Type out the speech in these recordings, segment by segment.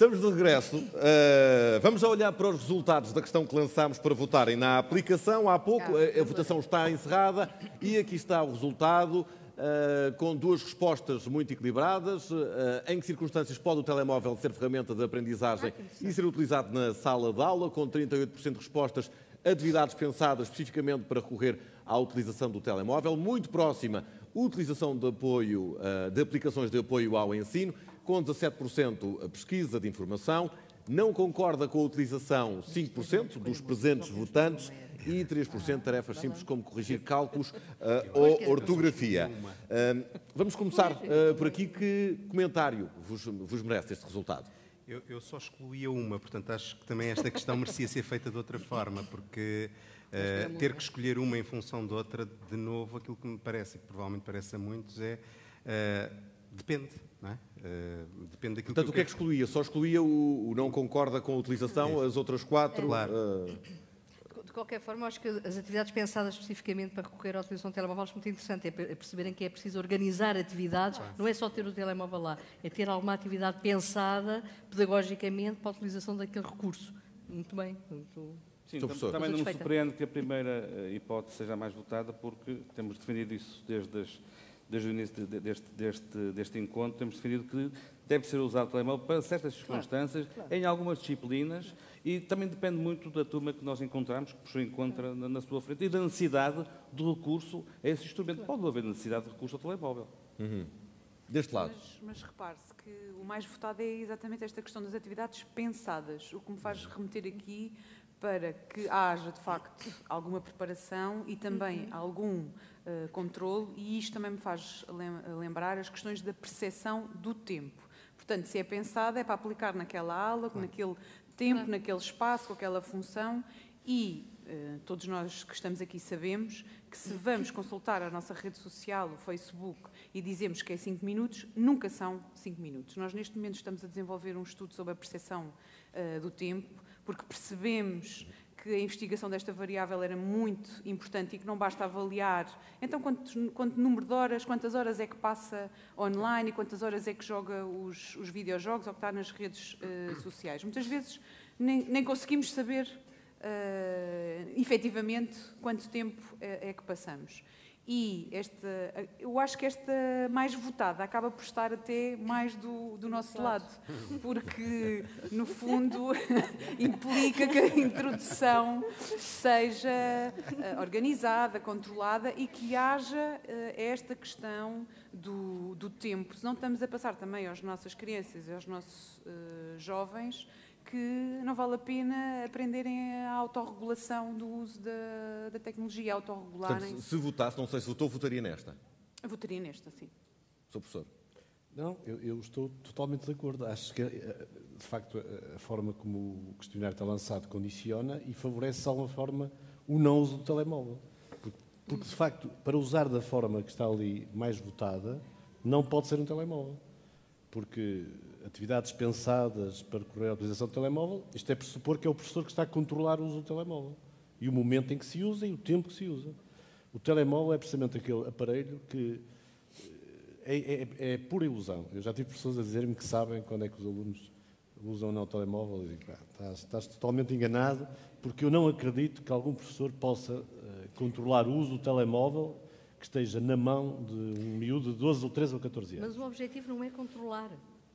Estamos de regresso. Uh, vamos olhar para os resultados da questão que lançámos para votarem na aplicação. Há pouco a, a votação está encerrada e aqui está o resultado. Uh, com duas respostas muito equilibradas. Uh, em que circunstâncias pode o telemóvel ser ferramenta de aprendizagem ah, e ser utilizado na sala de aula? Com 38% de respostas, atividades pensadas especificamente para recorrer à utilização do telemóvel. Muito próxima, utilização de apoio, uh, de aplicações de apoio ao ensino. Com 17% a pesquisa de informação. Não concorda com a utilização 5% dos presentes votantes e 3% tarefas simples como corrigir cálculos uh, ou ortografia. Uh, vamos começar uh, por aqui. Que comentário vos, vos merece este resultado? Eu, eu, só excluía uma, portanto acho que também esta questão merecia ser feita de outra forma, porque uh, ter que escolher uma em função de outra, de novo, aquilo que me parece, e que provavelmente parece a muitos, é depende. Não é? Uh, depende daquilo Portanto, que o que é que excluía? Só excluía o, o não concorda com a utilização, as outras quatro. Claro de qualquer forma, acho que as atividades pensadas especificamente para recorrer à utilização do telemóvel são muito interessantes. É, é perceberem que é preciso organizar atividades, claro. não é só ter o telemóvel lá, é ter alguma atividade pensada pedagogicamente para a utilização daquele recurso. Muito bem. Muito... Sim, também não me surpreende que a primeira eh, hipótese seja a mais votada, porque temos defendido isso desde, as, desde o início deste, deste, deste encontro, temos defendido que deve ser usado o telemóvel para certas circunstâncias, claro, claro. em algumas disciplinas, e também depende muito da turma que nós encontramos, que o professor encontra na, na, sua frente, e da necessidade do recurso a esse instrumento. Pode haver necessidade de recurso ao telemóvel. Uhum. Deste lado. Mas, mas repare-se que o mais votado é exatamente esta questão das atividades pensadas, o que me faz remeter aqui para que haja, de facto, alguma preparação e também uhum. algum uh, controle, e isto também me faz lembrar as questões da percepção do tempo. Portanto, se é pensado, é para aplicar naquela aula, naquele tempo, claro. naquele espaço, com aquela função e uh, todos nós que estamos aqui sabemos que se vamos consultar a nossa rede social, o Facebook, e dizemos que é 5 minutos, nunca são 5 minutos. Nós neste momento estamos a desenvolver um estudo sobre a percepção uh, do tempo, porque percebemos que a investigação desta variável era muito importante e que não basta avaliar. Então, quanto, número de horas, quantas horas é que passa online e quantas horas é que joga os, os videojogos ou que está nas redes uh, sociais. Muitas vezes nem, nem conseguimos saber uh, efetivamente quanto tempo é, é que passamos. E esta, eu acho que esta mais votada acaba por estar até mais do, do nosso lado, porque, no fundo, implica que a introdução seja eh, organizada, controlada e que haja eh, esta questão do, do tempo. Senão estamos a passar também às nossas crianças e aos nossos uh, jovens que não vale a pena aprenderem a autorregulação do uso da, da tecnologia, autorregularem. se votasse, não sei se votou, votaria nesta? Eu votaria nesta, sim. Sou professor. Não, eu, eu, estou totalmente de acordo. Acho que, eh, de facto, a, forma como o questionário está lançado condiciona e favorece, de alguma forma, o não uso do telemóvel. Porque, porque, de facto, para usar da forma que está ali mais votada, não pode ser um telemóvel. Porque atividades pensadas para correr a utilização do telemóvel, isto é pressupor que é o professor que está a controlar o uso do telemóvel. E o momento em que se usa e o tempo que se usa. O telemóvel é precisamente aquele aparelho que eh, é, é, é pura ilusão. Eu já tive pessoas a dizer-me que sabem quando é que os alunos usam ou não o telemóvel. E digo, estás, estás, totalmente enganado, porque eu não acredito que algum professor possa uh, controlar o uso do telemóvel que esteja na mão de um miúdo de 12 ou 13 ou 14 anos. Mas o objetivo não é controlar.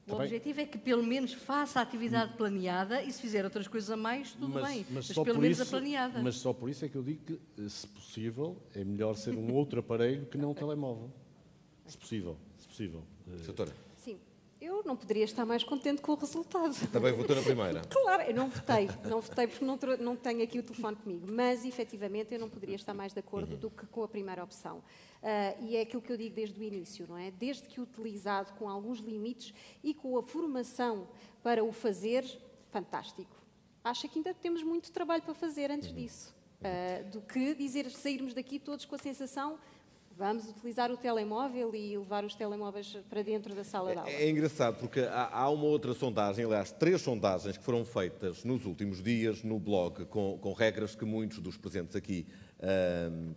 O tá objetivo é que pelo menos faça a atividade planeada e se fizer outras coisas a mais, tudo mas, bem. Mas, mas pelo menos isso, a planeada. Mas só por isso é que eu digo que, se possível, é melhor ser um outro aparelho que não um telemóvel. Se possível, se possível. Doutora. Eu não poderia estar mais contente com o resultado. Também votou na primeira? claro, eu não votei. Não votei porque não, não tenho aqui o telefone comigo. Mas, efetivamente, eu não poderia estar mais de acordo uhum. do que com a primeira opção. Uh, e é aquilo que eu digo desde o início, não é? Desde que utilizado com alguns limites e com a formação para o fazer, fantástico. Acho que ainda temos muito trabalho para fazer antes uhum. disso. Uh, do que dizer, sairmos daqui todos com a sensação vamos utilizar o telemóvel e levar os telemóveis para dentro da sala de aula. É, é engraçado porque há, há, uma outra sondagem, aliás, três sondagens que foram feitas nos últimos dias no blog, com, com regras que muitos dos presentes aqui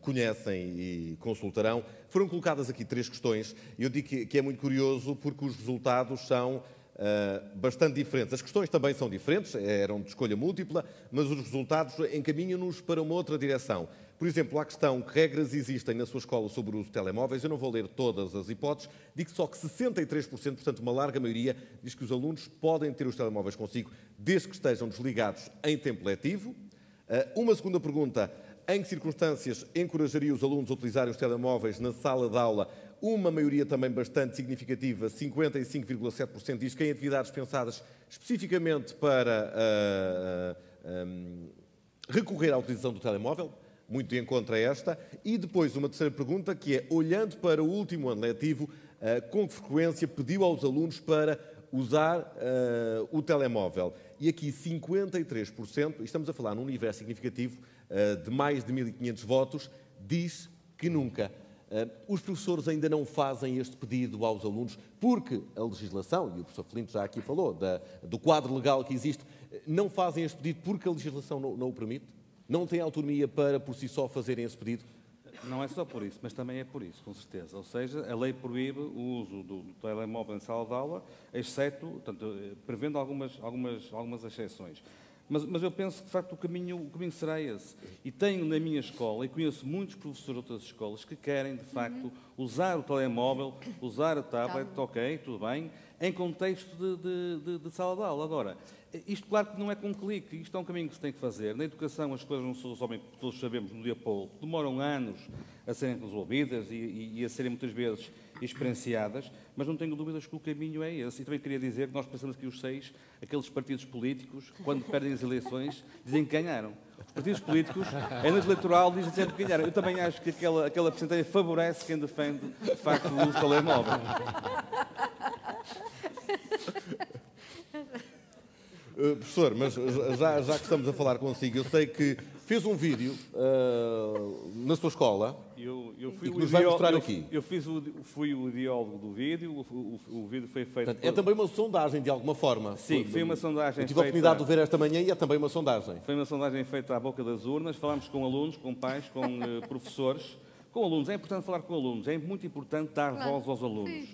conhecem e consultarão. Foram colocadas aqui três questões e eu digo que, que, é muito curioso porque os resultados são uh, bastante diferentes. As questões também são diferentes, eram de escolha múltipla, mas os resultados encaminham-nos para uma outra direção. Por exemplo, a questão que regras existem na sua escola sobre o uso de telemóveis, eu não vou ler todas as hipóteses, digo só que 63%, portanto uma larga maioria, diz que os alunos podem ter os telemóveis consigo desde que estejam desligados em tempo letivo. Uh, uma segunda pergunta, em que circunstâncias encorajaria os alunos a utilizarem os telemóveis na sala de aula? Uma maioria também bastante significativa, 55,7%, diz que em atividades pensadas especificamente para uh, uh, um, recorrer à utilização do telemóvel, muito em contra a esta. E depois uma terceira pergunta, que é, olhando para o último ano letivo, uh, com frequência pediu aos alunos para usar o telemóvel? E aqui 53%, estamos a falar num universo significativo de mais de 1.500 votos, diz que nunca. Eh, os professores ainda não fazem este pedido aos alunos porque a legislação, e o professor Felinto já aqui falou, da, do quadro legal que existe, eh, não fazem este pedido porque a legislação não, não o permite? Não têm autonomia para, por si só, fazerem esse pedido? Não é só por isso, mas também é por isso, com certeza. Ou seja, a lei proíbe o uso do, do telemóvel em sala de aula, exceto, portanto, prevendo algumas, algumas, algumas exceções. Mas, mas, eu penso que, de facto, o caminho, o caminho será esse. E tenho na minha escola, e conheço muitos professores de outras escolas, que querem, de facto, uhum. usar o telemóvel, usar a tablet, tá ok, tudo bem, em contexto de, de, de, de, sala de aula. Agora, isto, claro que não é com um clique, isto é um caminho que se tem que fazer. Na educação, as coisas não se resolvem, todos sabemos, no dia para. Demoram anos a serem resolvidas e, e, e a serem muitas vezes experienciadas, mas não tenho dúvidas que o caminho é esse. E também queria dizer que nós pensamos que os seis, aqueles partidos políticos, quando perdem as eleições, dizem que ganharam. Os partidos políticos, em noite eleitoral, dizem sempre que ganharam. Eu também acho que aquela, aquela porcentagem favorece quem defende, de facto, o uso do telemóvel. Uh, professor, mas já, já que estamos a falar consigo, eu sei que fez um vídeo uh, na sua escola eu, eu fui e que nos vai mostrar eu, aqui. Eu fiz o, fui o ideólogo do vídeo, o, o, o vídeo foi feito... Portanto, por... É também uma sondagem, de alguma forma. Sim, foi uma sondagem Eu tive a oportunidade de ver esta manhã e é também uma sondagem. Foi uma sondagem feita à boca das urnas, falámos com alunos, com pais, com uh, professores, com alunos. É importante falar com alunos, é muito importante dar claro. voz aos alunos.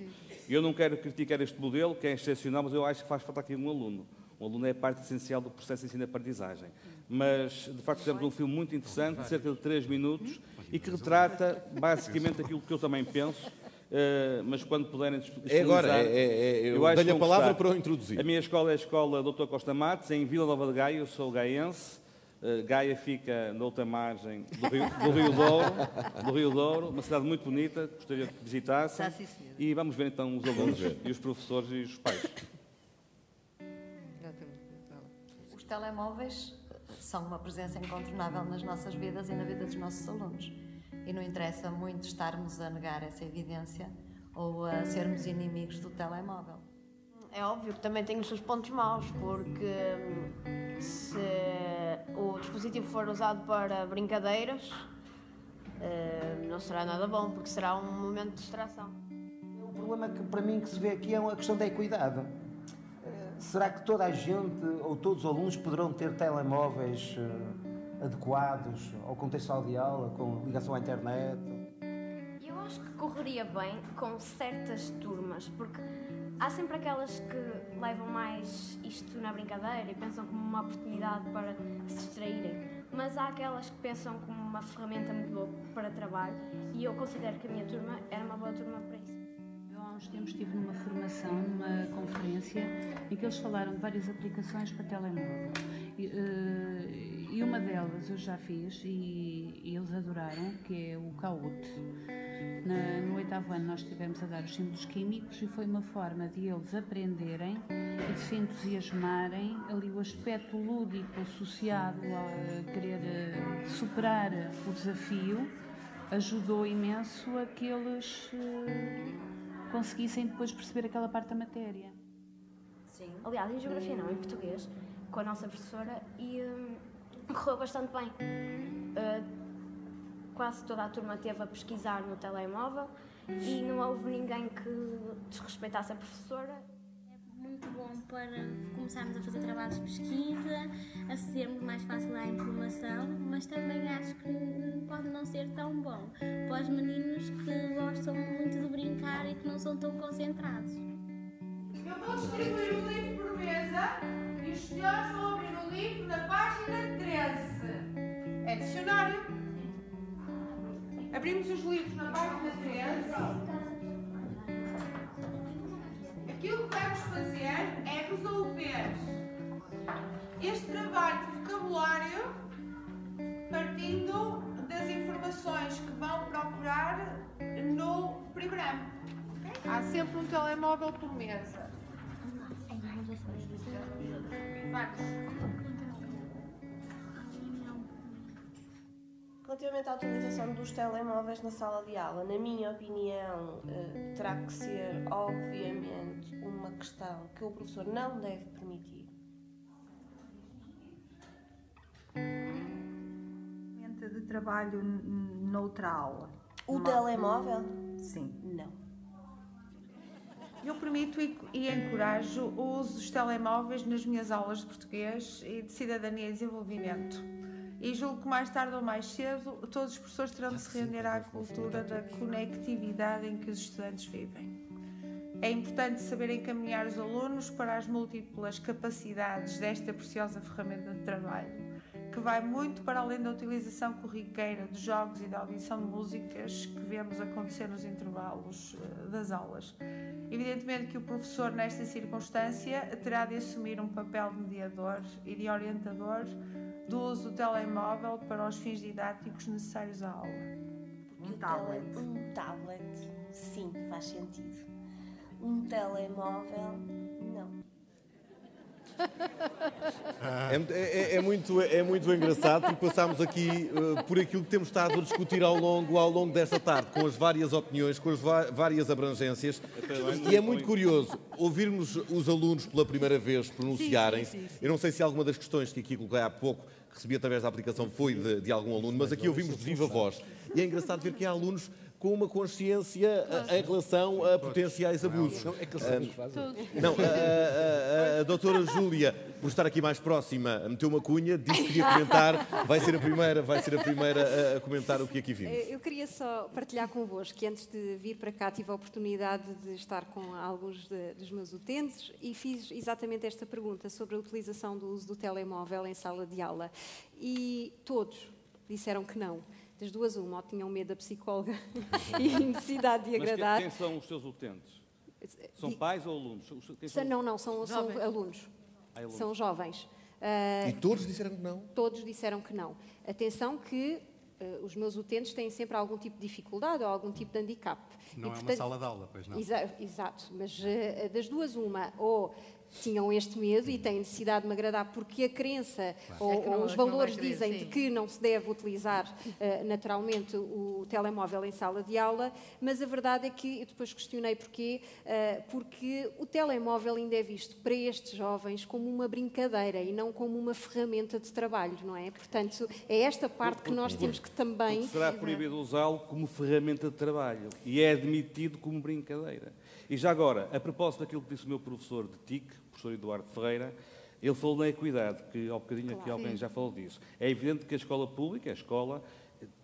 Eu não quero criticar este modelo, que é excepcional, mas eu acho que faz falta aqui um aluno. O aluno é parte essencial do processo de ensino-aprendizagem. Mas, de facto, fizemos um filme muito interessante, de cerca de 3 minutos, e que retrata basicamente aquilo que eu também penso. Uh, mas quando puderem É agora, é, é, é, eu, eu dei a palavra gostar. para o introduzir. A minha escola é a Escola Dr. Costa Matos, em Vila Nova de Gaia, eu sou gaense. Uh, Gaia fica na outra margem do Rio, do Rio Douro, do Rio Douro, uma cidade muito bonita, gostaria que visitassem. E vamos ver então os alunos e os professores e os pais. Os telemóveis são uma presença incontornável nas nossas vidas e na vida dos nossos alunos. E não interessa muito estarmos a negar essa evidência ou a sermos inimigos do telemóvel. É óbvio que também tem os seus pontos maus, porque hum, se o dispositivo for usado para brincadeiras, hum, não será nada bom, porque será um momento de distração. O problema que para mim que se vê aqui é a questão da equidade será que toda a gente ou todos os alunos poderão ter telemóveis uh, adequados ao contexto de aula, com ligação à internet? Eu acho que correria bem com certas turmas, porque há sempre aquelas que levam mais isto na brincadeira e pensam como uma oportunidade para se distraírem, mas há aquelas que pensam como uma ferramenta muito boa para trabalho e eu considero que a minha turma era uma boa turma para isso uns tempos estive numa formação, numa conferência, em que eles falaram de várias aplicações para telemóvel. E, uh, e uma delas eu já fiz e, e, eles adoraram, que é o Kahoot. Na, no oitavo ano nós estivemos a dar os símbolos químicos e foi uma forma de eles aprenderem e de se entusiasmarem ali o aspecto lúdico associado a querer uh, superar o desafio ajudou imenso a que eles uh, conseguissem depois perceber aquela parte da matéria. Sim. Aliás, em Geografia não, em Português, com a nossa professora, e hum, correu bastante bem. Uh, quase toda a turma teve a pesquisar no telemóvel e não houve ninguém que desrespeitasse a professora muito bom para começarmos a fazer trabalhos de pesquisa, acedermos mais fácil à informação, mas também acho que pode não ser tão bom para os meninos que gostam muito de brincar e que não são tão concentrados. Eu vou distribuir um livro por mesa e os senhores vão abrir o livro na página 13. É dicionário. Abrimos os livros na página 13. Há sempre um telemóvel por mesa. Relativamente à utilização dos telemóveis na sala de aula, na minha opinião, eh, terá que ser, obviamente, uma questão que o professor não deve permitir. de trabalho noutra aula. O telemóvel? Sim. Não. Eu permito e, e encorajo o uso dos telemóveis nas minhas aulas de português e de cidadania e desenvolvimento. E julgo que mais tarde ou mais cedo todos os professores terão de se render à cultura da conectividade em que os estudantes vivem. É importante saber encaminhar os alunos para as múltiplas capacidades desta preciosa ferramenta de trabalho que vai muito para além da utilização corriqueira de jogos e da audição de músicas que vemos acontecer nos intervalos eh, das aulas. Evidentemente que o professor, nesta circunstância, terá de assumir um papel de mediador e de orientador do uso do telemóvel para os fins didáticos necessários à aula. Um tablet. Um tablet, sim, faz sentido. Um telemóvel. É, é, é, muito, é muito engraçado porque passámos aqui uh, por aquilo que temos estado a discutir ao longo, ao longo desta tarde, com as várias opiniões, com as várias abrangências. E é muito curioso ouvirmos os alunos pela primeira vez pronunciarem-se. Eu não sei se alguma das questões que aqui coloquei há pouco, recebi através da aplicação, foi de, de algum aluno, mas aqui ouvimos de viva voz. E é engraçado ver que há alunos com uma consciência em relação a potenciais abusos. Não, é que eles fazem. Não, a, a, a, a doutora Júlia, por estar aqui mais próxima, meteu uma cunha, disse que queria comentar, vai ser a primeira, vai ser a primeira a, comentar o que aqui vimos. Eu queria só partilhar convosco que antes de vir para cá tive a oportunidade de estar com alguns de, dos meus utentes e fiz exatamente esta pergunta sobre a utilização do uso do telemóvel em sala de aula. E todos disseram que não das duas, uma, ou tinham medo da psicóloga e necessidade de agradar. Mas quem são os seus utentes? São pais ou alunos? São... Não, não, são, são alunos. Ah, alunos. São jovens. Uh, e todos disseram que não? Todos disseram que não. Atenção que uh, os meus utentes têm sempre algum tipo de dificuldade ou algum tipo de handicap. Não e, é portanto, uma sala de aula, pois não? Exa exato, mas uh, das duas, uma, ou tinham este medo e têm necessidade de me agradar porque a crença claro. ou, é não, ou, os valores querer, dizem sim. de que não se deve utilizar uh, naturalmente o telemóvel em sala de aula, mas a verdade é que eu depois questionei porquê, uh, porque o telemóvel ainda é visto para estes jovens como uma brincadeira e não como uma ferramenta de trabalho, não é? Portanto, é esta parte que nós temos que também... Porque será proibido usá-lo como ferramenta de trabalho e é admitido como brincadeira. E já agora, a propósito daquilo que disse o meu professor de TIC, professor Eduardo Ferreira, ele falou na equidade, que ao bocadinho claro. aqui alguém já falou disso. É evidente que a escola pública, a escola,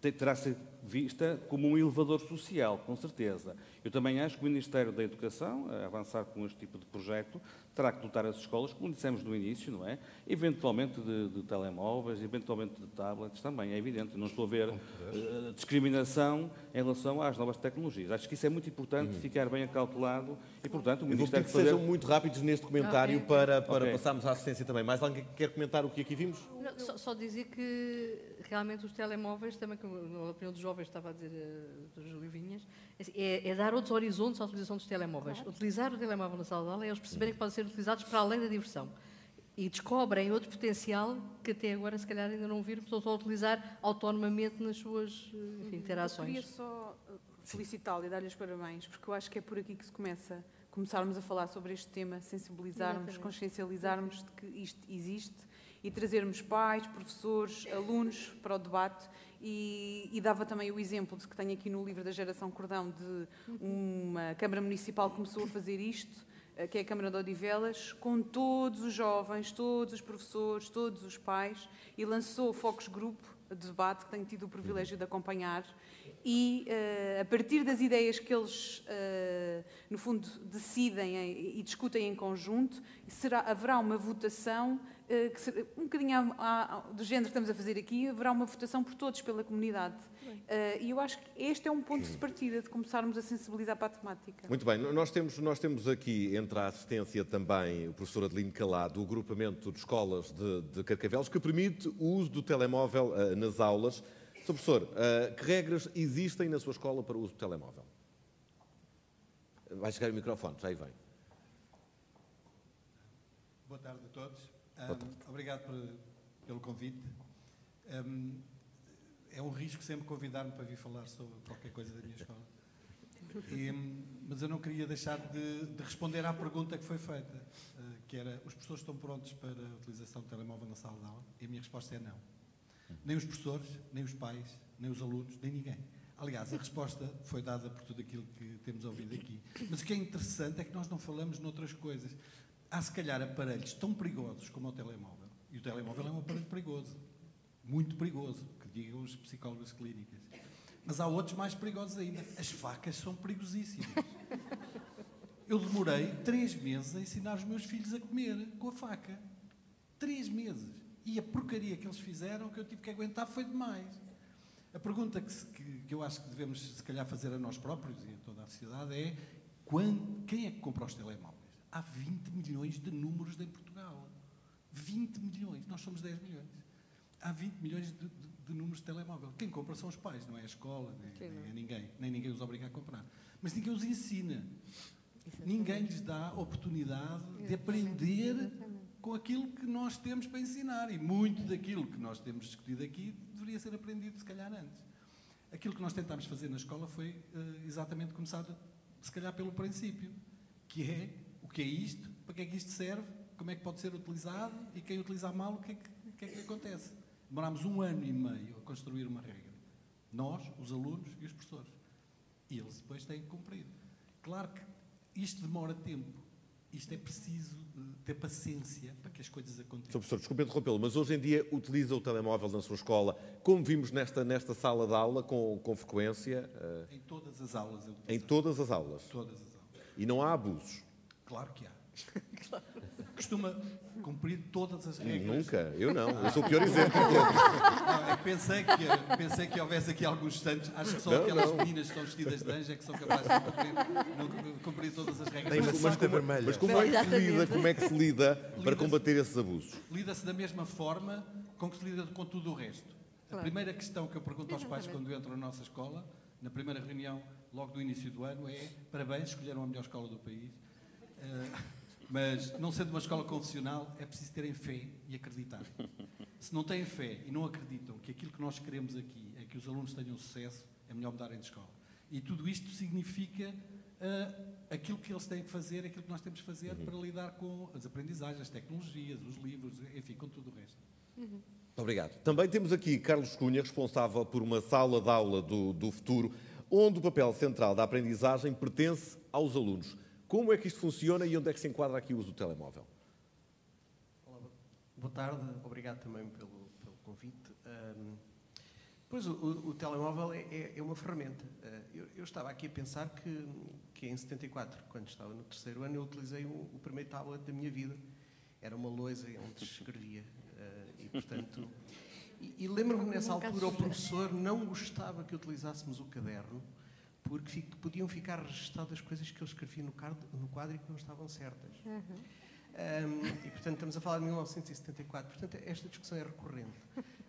terá ser vista como um elevador social, com certeza. Eu também acho que o Ministério da Educação, a avançar com este tipo de projeto, terá que dotar as escolas, como dissemos no início, não é? Eventualmente de, de telemóveis, eventualmente de tablets também, é evidente. Não estou a ver uh, discriminação em relação às novas tecnologias. Acho que isso é muito importante uhum. ficar bem acautelado e, portanto, o Ministério... Eu vou pedir que sejam muito rápidos neste comentário okay. para, para okay. passarmos à assistência também. Mais alguém quer comentar o que aqui vimos? Não, só, só, dizer que realmente os telemóveis, também, como a opinião dos jovens estava a dizer, uh, dos Júlio Vinhas, é, é, dar outros horizontes à utilização dos telemóveis. Claro. Utilizar o telemóvel na sala de aula é eles perceberem que podem ser utilizados para além da diversão. E descobrem outro potencial que até agora, se calhar, ainda não viram, estão a utilizar autonomamente nas suas enfim, interações. Eu queria só uh, felicitá-lo e dar-lhe os parabéns, porque eu acho que é por aqui que se começa, começarmos a falar sobre este tema, sensibilizarmos, Exatamente. consciencializarmos de que isto existe e trazermos pais, professores, alunos para o debate e, e, dava também o exemplo de que tenho aqui no livro da Geração Cordão de uma Câmara Municipal que começou a fazer isto, eh, que é a Câmara de Odivelas, com todos os jovens, todos os professores, todos os pais, e lançou focos grupo de debate que tenho tido o privilégio de acompanhar. E, uh, a partir das ideias que eles, uh, no fundo, decidem e discutem em conjunto, será, haverá uma votação que será, um bocadinho a, a, do género que estamos a fazer aqui, haverá uma votação por todos, pela comunidade. E eu acho que este é um ponto de partida, de começarmos a sensibilizar para a temática. Muito bem, nós temos, nós temos aqui, entre a assistência também, o professor Adelino Calado, o agrupamento de escolas de, de Carcavelos, que permite o uso do telemóvel nas aulas. Sr. Professor, uh, que regras existem na sua escola para o uso do telemóvel? Vai chegar o microfone, já aí vem. Boa tarde a todos. Tarde. Um, obrigado por, pelo convite. Um, é um risco sempre convidar-me para vir falar sobre qualquer coisa da minha escola. E, mas eu não queria deixar de, de, responder à pergunta que foi feita, uh, que era, os professores estão prontos para a utilização do telemóvel na sala de aula? E a minha resposta é não. Nem os professores, nem os pais, nem os alunos, nem ninguém. Aliás, a resposta foi dada por tudo aquilo que temos ouvido aqui. Mas o que é interessante é que nós não falamos noutras coisas. Há, se calhar, aparelhos tão perigosos como o telemóvel. E o telemóvel é um aparelho perigoso. Muito perigoso, que digam os psicólogos clínicas. Mas há outros mais perigosos ainda. As facas são perigosíssimas. Eu demorei três meses a ensinar os meus filhos a comer com a faca. Três meses. E a porcaria que eles fizeram, que eu tive que aguentar, foi demais. A pergunta que, que, que eu acho que devemos, se calhar, fazer a nós próprios e a toda a sociedade é quando, quem é que compra os telemóveis? Há 20 milhões de números em Portugal. 20 milhões. Nós somos 10 milhões. Há 20 milhões de, de, de números de telemóvel. Quem compra são os pais, não é a escola, nem, nem é ninguém. Nem ninguém os obriga a comprar. Mas ninguém os ensina. Exatamente. Ninguém lhes dá oportunidade Exatamente. de aprender Exatamente com aquilo que nós temos para ensinar. E muito daquilo que nós temos discutido aqui deveria ser aprendido, se calhar, antes. Aquilo que nós tentámos fazer na escola foi uh, exatamente começar, se calhar, pelo princípio, que é que é isto, para que é que isto serve, como é que pode ser utilizado e quem utilizar mal, o que é que, o que, é que acontece. Demorámos um ano e meio a construir uma regra. Nós, os alunos e os professores. E eles depois têm que cumprir. Claro que isto demora tempo. Isto é preciso ter paciência para que as coisas aconteçam. Sr. Professor, desculpe interrompê-lo, mas hoje em dia utiliza o telemóvel na sua escola, como vimos nesta, nesta sala de aula, com, com frequência? Uh... Em todas as aulas. Em todas as aulas? Todas as aulas. E não há abusos? Claro que há. claro. Costuma cumprir todas as regras. Nunca, eu não, eu sou o pior exemplo. Não, é que pensei, que, pensei que houvesse aqui alguns santos, acho que só não, aquelas não. meninas que estão vestidas de anjo é que são capazes de cumprir, cumprir todas as regras. Tem mas, mas, como, mas como, é que se lida, como é que se lida para combater esses abusos? Lida-se da mesma forma com que se lida com tudo o resto. Claro. A primeira questão que eu pergunto aos pais quando entram na nossa escola, na primeira reunião, logo do início do ano, é parabéns, escolheram a melhor escola do país. Uh, mas, não sendo uma escola confessional, é preciso terem fé e acreditar. Se não têm fé e não acreditam que aquilo que nós queremos aqui é que os alunos tenham sucesso, é melhor mudarem de escola. E tudo isto significa uh, aquilo que eles têm que fazer, aquilo que nós temos que fazer uhum. para lidar com as aprendizagens, as tecnologias, os livros, enfim, com tudo o resto. Uhum. Obrigado. Também temos aqui Carlos Cunha, responsável por uma sala de aula do, do futuro, onde o papel central da aprendizagem pertence aos alunos. Como é que isto funciona e onde é que se enquadra aqui o uso do telemóvel? Olá, boa tarde, obrigado também pelo, pelo convite. Um, pois o, o, o telemóvel é, é, é, uma ferramenta. Uh, eu, eu, estava aqui a pensar que, que em 74, quando estava no terceiro ano, eu utilizei o, o primeiro tablet da minha vida. Era uma lousa onde escrevia. Uh, e, portanto, e, e lembro-me nessa altura o professor não gostava que utilizássemos o caderno porque podiam ficar registadas coisas que eu escrevi no, no quadro e que não estavam certas. Uhum. Um, e, portanto, estamos a falar de 1974. Portanto, esta discussão é recorrente.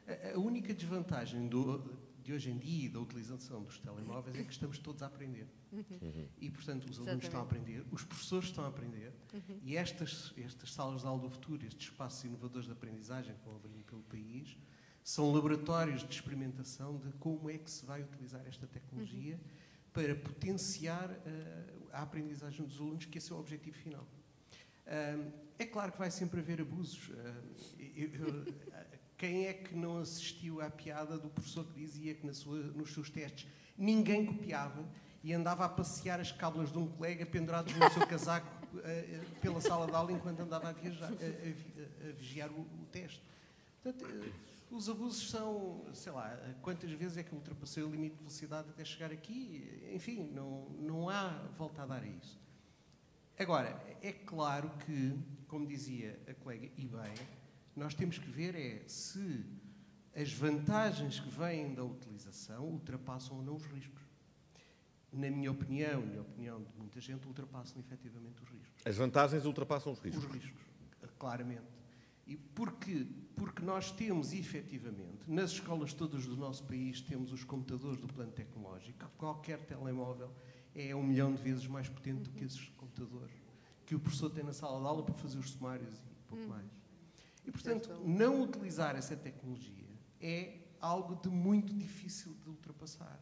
A, a única desvantagem do, de hoje em dia da utilização dos telemóveis é que estamos todos a aprender. Uhum. E, portanto, os alunos Exatamente. estão a aprender, os professores estão a aprender, uhum. e estas, estas salas de aula do futuro, estes espaços inovadores de aprendizagem que vão abrir pelo país, são laboratórios de experimentação de como é que se vai utilizar esta tecnologia uhum para potenciar uh, a aprendizagem dos alunos, que esse é o objetivo final. Uh, é claro que vai sempre haver abusos. Uh, eu, eu, quem é que não assistiu à piada do professor que dizia que sua, nos seus testes ninguém copiava e andava a passear as cábulas de um colega penduradas no seu casaco pela sala de aula enquanto andava a, viajar, a, a, a vigiar o, o, teste? Portanto, Os abusos são, sei lá, quantas vezes é que ultrapassei o limite de velocidade até chegar aqui? Enfim, não, não há volta a dar a isso. Agora, é claro que, como dizia a colega, e bem, nós temos que ver é se as vantagens que vêm da utilização ultrapassam ou não os riscos. Na minha opinião, na opinião de muita gente, ultrapassam efetivamente os riscos. As vantagens ultrapassam os riscos? Os riscos, claramente. E porque, porque nós temos, efetivamente, nas escolas todas do nosso país, temos os computadores do plano tecnológico, qualquer telemóvel é um milhão de vezes mais potente do que esses computadores que o professor tem na sala de aula para fazer os sumários e pouco hum. mais. E, portanto, não utilizar essa tecnologia é algo de muito difícil de ultrapassar.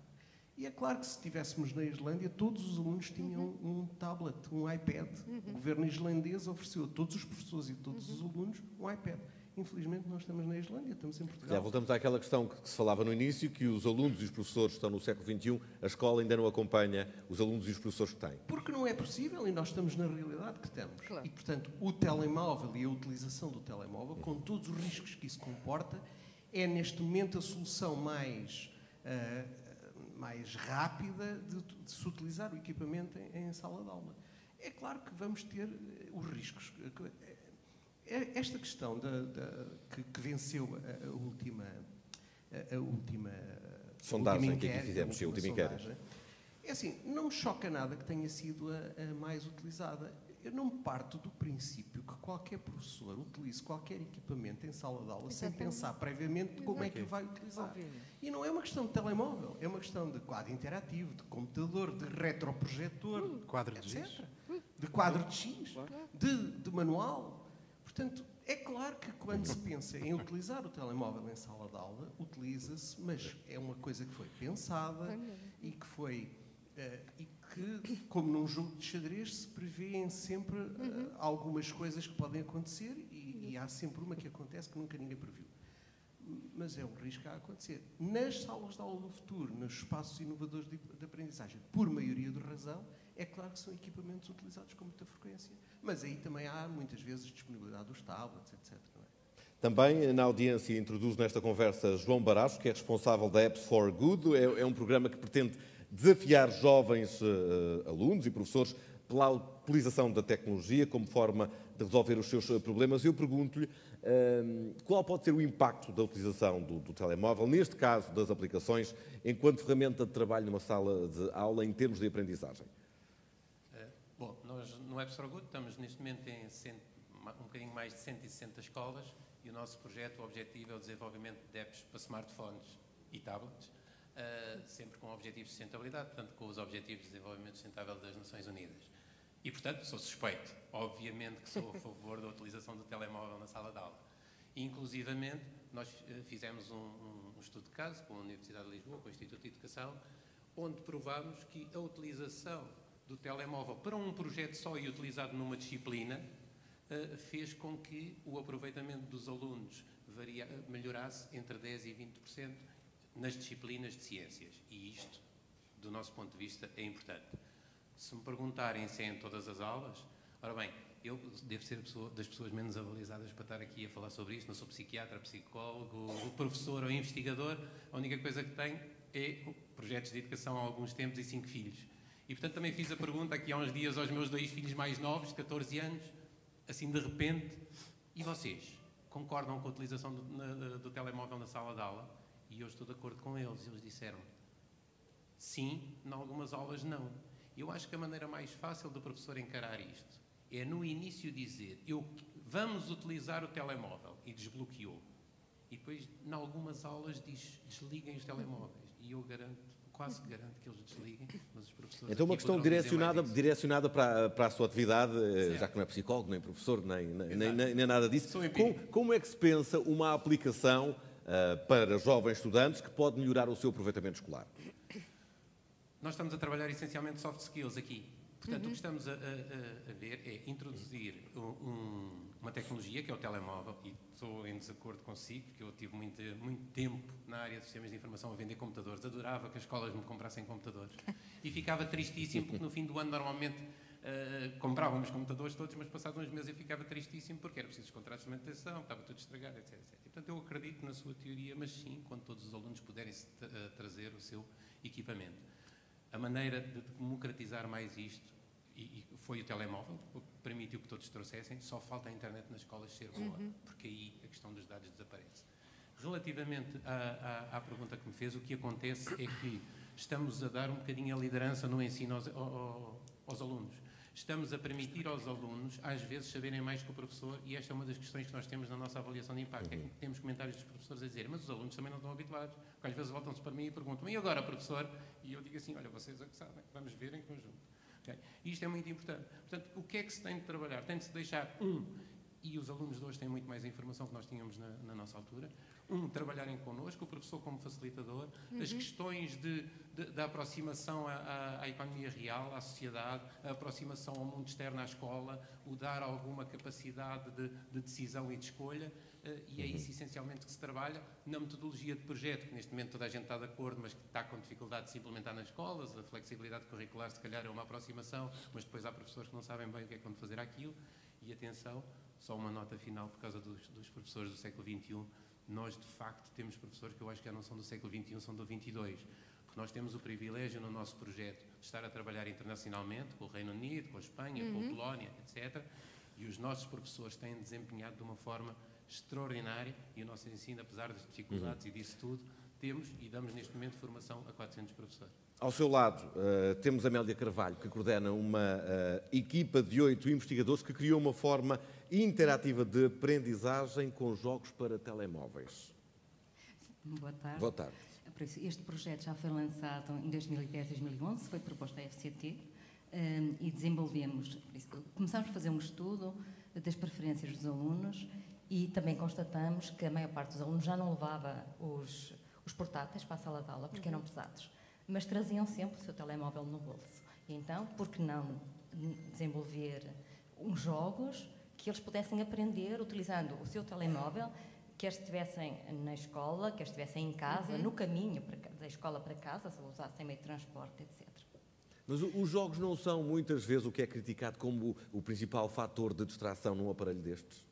E é claro que se estivéssemos na Islândia, todos os alunos tinham uhum. um tablet, um iPad. Uhum. O governo islandês ofereceu a todos os professores e a todos os uhum. alunos um iPad. Infelizmente, nós estamos na Islândia, estamos em Portugal. Já voltamos àquela questão que se falava no início, que os alunos e os professores estão no século XXI, a escola ainda não acompanha os alunos e os professores que têm. Porque não é possível e nós estamos na realidade que estamos. Claro. E, portanto, o telemóvel e a utilização do telemóvel, com todos os riscos que isso comporta, é neste momento a solução mais, uh, mais rápida de, de, se utilizar o equipamento em, em sala de aula. É claro que vamos ter eh, os riscos esta questão da, da, que, que, venceu a, a última, a, a última sondagem que aqui fizemos, a última, inquérito. É assim, não me choca nada que tenha sido a, a, mais utilizada. Eu não parto do princípio que qualquer professor utilize qualquer equipamento em sala de aula sem pensar previamente como é que o vai utilizar. E não é uma questão de telemóvel, é uma questão de quadro interativo, de computador, de retroprojetor, de quadro de etc. Giz. De quadro de X, de, de manual. Portanto, é claro que quando se pensa em utilizar o telemóvel em sala de aula, utiliza-se, mas é uma coisa que foi pensada e que foi. Uh, e que, como num jogo de xadrez, se prevêem sempre uh, algumas coisas que podem acontecer e, e, há sempre uma que acontece que nunca ninguém previu. Mas é um risco a acontecer. Nas salas de aula do futuro, nos espaços inovadores de, de aprendizagem, por maioria de razão, é claro que são equipamentos utilizados com muita frequência. Mas aí também há, muitas vezes, disponibilidade dos tablets, etc. É? Também na audiência introduz nesta conversa João Baracho, que é responsável da Apps for Good. É, é um programa que pretende desafiar jovens uh, alunos e professores pela utilização da tecnologia como forma de resolver os seus eh, problemas. Eu pergunto-lhe uh, qual pode ser o impacto da utilização do, do, telemóvel, neste caso das aplicações, enquanto ferramenta de trabalho numa sala de aula em termos de aprendizagem. Bom, nós no Web Good estamos neste momento em um bocadinho mais de 160 escolas e o nosso projeto, o objetivo é o desenvolvimento de apps para smartphones e tablets, uh, sempre com objetivos de sustentabilidade, portanto com os objetivos de desenvolvimento sustentável das Nações Unidas. E, portanto, sou suspeito. Obviamente que sou a favor da utilização do telemóvel na sala de aula. Inclusivamente, nós eh, fizemos um, um, um estudo de caso com a Universidade de Lisboa, com o Instituto de Educação, onde provamos que a utilização do telemóvel para um projeto só e utilizado numa disciplina, uh, fez com que o aproveitamento dos alunos varia, melhorasse entre 10% e 20% nas disciplinas de ciências. E isto, do nosso ponto de vista, é importante. Se me perguntarem se é em todas as aulas, ora bem, eu devo ser das pessoas menos avalizadas para estar aqui a falar sobre isto. Não sou psiquiatra, psicólogo, professor ou investigador. A única coisa que tenho é projetos de educação há alguns tempos e cinco filhos. E portanto também fiz a pergunta aqui há uns dias aos meus dois filhos mais novos, 14 anos, assim de repente, e vocês concordam com a utilização do, na, do telemóvel na sala de aula? E eu estou de acordo com eles. Eles disseram sim, em algumas aulas não. Eu acho que a maneira mais fácil do professor encarar isto é no início dizer eu, vamos utilizar o telemóvel e desbloqueou. E depois, em algumas aulas, diz desliguem os telemóveis. E eu garanto quase que garanto que eles desliguem, mas os professores. Então, uma questão direcionada, direcionada para, para a sua atividade, eh, certo. já que não é psicólogo, nem professor, nem, nem, nem, nem nada disso. Como, como, é que se pensa uma aplicação uh, para jovens estudantes que pode melhorar o seu aproveitamento escolar? Nós estamos a trabalhar essencialmente soft skills aqui. Portanto, uhum. o que estamos a, a, a ver é introduzir um, uma tecnologia, que é o telemóvel, e estou em desacordo consigo, porque eu tive muito, muito tempo na área de sistemas de informação a vender computadores. Adorava que as escolas me comprassem computadores. E ficava tristíssimo, porque no fim do ano, normalmente, uh, comprávamos computadores todos, mas passados uns meses eu ficava tristíssimo porque era preciso os contratos de manutenção, estava tudo estragado, etc, etc. E, portanto, eu acredito na sua teoria, mas sim, quando todos os alunos puderem uh, trazer o seu equipamento. A maneira de democratizar mais isto e, e foi o telemóvel, que permitiu que todos trouxessem, só falta a internet nas escolas ser boa, uhum. porque aí a questão dos dados desaparece. Relativamente à, à, à, pergunta que me fez, o que acontece é que estamos a dar um bocadinho a liderança no ensino aos, aos, aos alunos. Estamos a permitir aos alunos, às vezes, saberem mais que o professor, e esta é uma das questões que nós temos na nossa avaliação de impacto. É que temos comentários dos professores a dizer, mas os alunos também não estão habituados. Porque às vezes voltam-se para mim e perguntam, e agora, professor? E eu digo assim, olha, vocês é que sabem, vamos ver em conjunto. Okay? Isto é muito importante. Portanto, o que é que se tem de trabalhar? Tem de se deixar, um, e os alunos de hoje têm muito mais informação que nós tínhamos na, na nossa altura, um, trabalharem connosco, o professor como facilitador, uhum. as questões de, de, da aproximação à, à, à, economia real, à sociedade, a aproximação ao mundo externo, à escola, o dar alguma capacidade de, de decisão e de escolha, uh, e é uhum. isso essencialmente que se trabalha na metodologia de projeto, que neste momento toda a gente está de acordo, mas que está com dificuldade de se implementar nas escolas, a flexibilidade curricular se calhar é uma aproximação, mas depois há professores que não sabem bem o que é quando fazer aquilo, e atenção, só uma nota final por causa dos, dos professores do século XXI, nós de facto temos professores que eu acho que já não são do século XXI, são do XXII, porque nós temos o privilégio no nosso projeto de estar a trabalhar internacionalmente com o Reino Unido, com a Espanha, uhum. com a Polónia, etc. E os nossos professores têm desempenhado de uma forma extraordinária e o nosso ensino, apesar das dificuldades uhum. e disso tudo, temos e damos neste momento formação a 400 professores. Ao seu lado, uh, temos Amélia Carvalho, que coordena uma uh, equipa de oito investigadores que criou uma forma interativa de aprendizagem com jogos para telemóveis. Boa tarde. Boa tarde. Este projeto já foi lançado em 2010, 2011, foi proposto à FCT um, eh, e desenvolvemos, começámos a fazer um estudo das preferências dos alunos e também constatamos que a maior parte dos alunos já não levava os, os portáteis para a sala de aula porque eram pesados mas traziam sempre o seu telemóvel no bolso. Então, por que não desenvolver uns jogos que eles pudessem aprender utilizando o seu telemóvel, quer estivessem na escola, quer estivessem em casa, uhum. no caminho para, da escola para casa, se usassem meio de transporte, etc. Mas os jogos não são muitas vezes o que é criticado como o principal fator de distração num aparelho destes?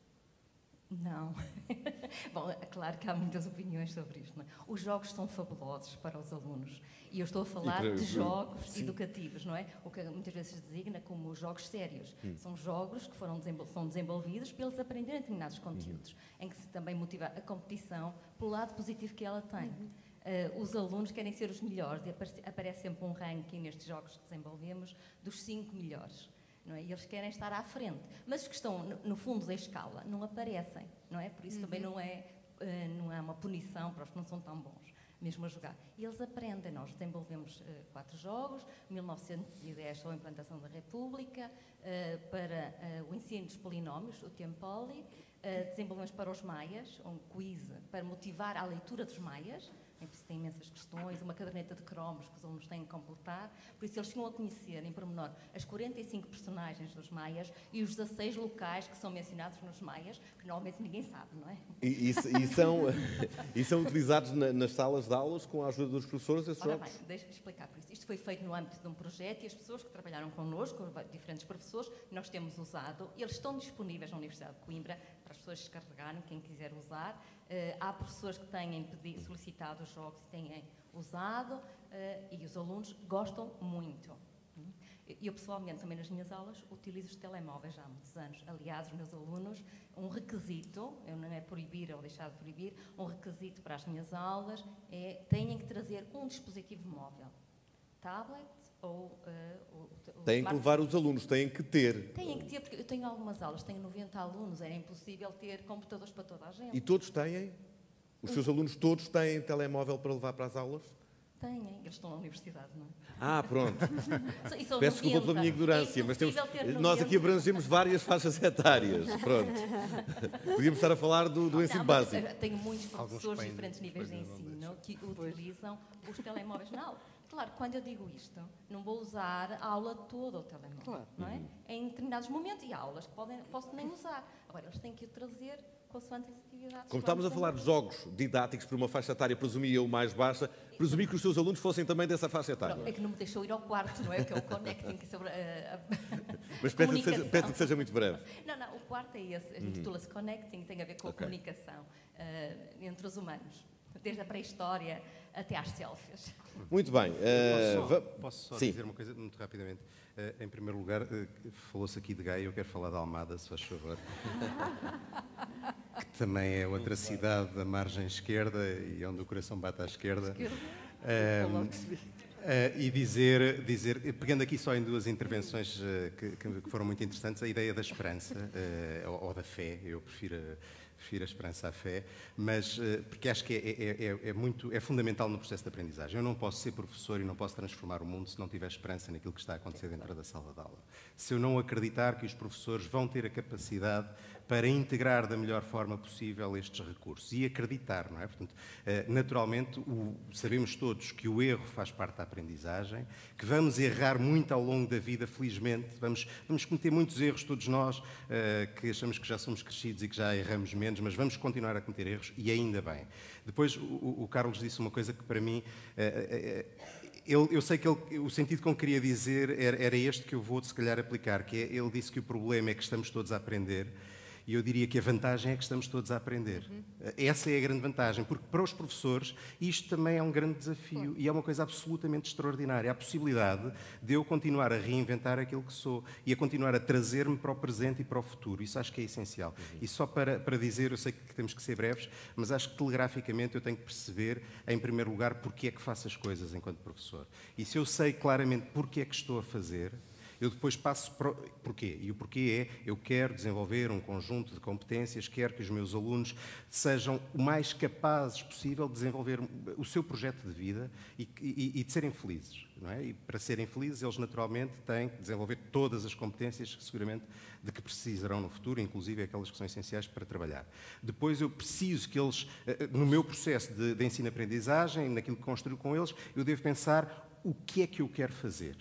Não. Bom, é claro que há muitas opiniões sobre isto. É? Os jogos são fabulosos para os alunos. E eu estou a falar para, de jogos sim. educativos, não é? O que muitas vezes se designa como jogos sérios. Hum. São jogos que foram são desenvolvidos para eles aprenderem determinados conteúdos, uhum. em que se também motiva a competição pelo lado positivo que ela tem. Uhum. Uh, os alunos querem ser os melhores e aparece, aparece sempre um ranking nestes jogos que desenvolvemos dos cinco melhores não é? E eles querem estar à frente. Mas os que estão no fundo da escala não aparecem, não é? Por isso uhum. também não é, uh, não é uma punição para os que não são tão bons, mesmo a jogar. E eles aprendem. Nós desenvolvemos uh, quatro jogos, 1910 a implantação da República, uh, para o ensino dos polinómios, o Tempoli, desenvolvemos para os maias um quiz para motivar a leitura dos maias, em que tem imensas questões, uma caderneta de cromos que os alunos têm que completar. Por isso, eles chegam a conhecer, em pormenor, as 45 personagens dos Maias e os 16 locais que são mencionados nos Maias, que normalmente ninguém sabe, não é? E, e, e são, e são utilizados na, nas salas de aulas com a ajuda dos professores esses Ora jogos? bem, deixa-me explicar por isso. Isto foi feito no âmbito de um projeto e as pessoas que trabalharam connosco, diferentes professores, nós temos usado, eles estão disponíveis na Universidade de Coimbra para as pessoas descarregarem, quem quiser usar. Uh, há professores que têm pedido, solicitado os jogos e têm usado uh, e os alunos gostam muito. Eu, pessoalmente, também nas minhas aulas, utilizo os telemóveis já há muitos anos. Aliás, os meus alunos, um requisito, eu não é proibir ou deixar de proibir, um requisito para as minhas aulas é têm que trazer um dispositivo móvel. Tablet, ou, uh, o, o têm que levar os alunos, têm que ter. Têm que ter, porque eu tenho algumas aulas, tenho 90 alunos, era impossível ter computadores para toda a gente. E todos têm? Os seus alunos todos têm telemóvel para levar para as aulas? Têm, eles estão na universidade, não é? Ah, pronto. Peço desculpa pela minha ignorância, é mas temos, nós aqui abrangemos várias faixas etárias. Pronto. Podíamos estar a falar do, do ensino não, básico. Tenho muitos professores de diferentes níveis de ensino que utilizam os telemóveis na aula. Claro, quando eu digo isto, não vou usar a aula toda o telemóvel, claro. não é? Uhum. Em determinados momentos, e há aulas que podem, posso nem usar. Agora, eles têm que o trazer consoante as atividades. Como estávamos a falar de jogos didáticos para uma faixa etária, presumia eu mais baixa, presumi que os seus alunos fossem também dessa faixa etária. Não, é que não me deixou ir ao quarto, não é? Que é o connecting sobre a, Mas peço que, seja, peço que seja muito breve. Não, não, o quarto é esse, uhum. intitula-se Connecting, tem a ver com a okay. comunicação uh, entre os humanos, desde a pré-história até às selfies. Muito bem. Uh, posso só, posso só dizer uma coisa muito rapidamente? Uh, em primeiro lugar, uh, falou-se aqui de Gaia, eu quero falar de Almada, se faz favor. que também é outra cidade da margem esquerda e onde o coração bate à esquerda. Uh, e dizer, dizer, pegando aqui só em duas intervenções que, que, foram muito interessantes, a ideia da esperança ou, ou, da fé, eu prefiro prefiro a esperança à fé, mas eh, porque acho que é, é, é, é, muito, é fundamental no processo de aprendizagem. Eu não posso ser professor e não posso transformar o mundo se não tiver esperança naquilo que está a acontecer dentro da sala de aula. Se eu não acreditar que os professores vão ter a capacidade para integrar da melhor forma possível estes recursos e acreditar, não é? Portanto, eh, naturalmente, o, sabemos todos que o erro faz parte da aprendizagem, que vamos errar muito ao longo da vida, felizmente, vamos, vamos cometer muitos erros, todos nós, eh, que achamos que já somos crescidos e que já erramos menos, mas vamos continuar a cometer erros e ainda bem. Depois, o, o Carlos disse uma coisa que para mim. Eh, ele, eu sei que ele, o sentido que ele queria dizer era, era, este que eu vou, se calhar, aplicar, que é, ele disse que o problema é que estamos todos a aprender e eu diria que a vantagem é que estamos todos a aprender. Uhum. Essa é a grande vantagem, porque para os professores isto também é um grande desafio e é uma coisa absolutamente extraordinária. A possibilidade de eu continuar a reinventar aquilo que sou e a continuar a trazer-me para o presente e para o futuro. Isso acho que é essencial. Uhum. E só para, para dizer, eu sei que temos que ser breves, mas acho que telegraficamente eu tenho que perceber, em primeiro lugar, porque é que faço as coisas enquanto professor. E se eu sei claramente porque é que estou a fazer, eu depois passo para. Porquê? E o porquê é: eu quero desenvolver um conjunto de competências, quero que os meus alunos sejam o mais capazes possível de desenvolver o seu projeto de vida e, e, e de serem felizes. É? E para serem felizes, eles naturalmente têm que desenvolver todas as competências, seguramente, de que precisarão no futuro, inclusive aquelas que são essenciais para trabalhar. Depois, eu preciso que eles, eh, eh, no meu processo de, de ensino-aprendizagem, naquilo que construo com eles, eu devo pensar o que é que eu quero fazer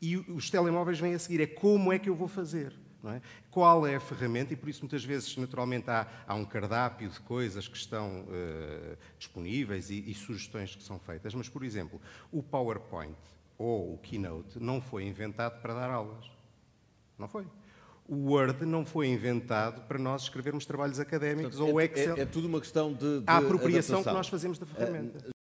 e os telemóveis vêm a seguir. É como é que eu vou fazer? É? Qual é a ferramenta? E por isso, muitas vezes, naturalmente, há, há um cardápio de coisas que estão uh, disponíveis e, e, sugestões que são feitas. Mas, por exemplo, o PowerPoint ou o Keynote não foi inventado para dar aulas. Não foi. O Word não foi inventado para nós escrevermos trabalhos académicos Portanto, ou é, Excel. É, é, tudo uma questão de, de a apropriação adaptação. que nós fazemos da ferramenta. Uh,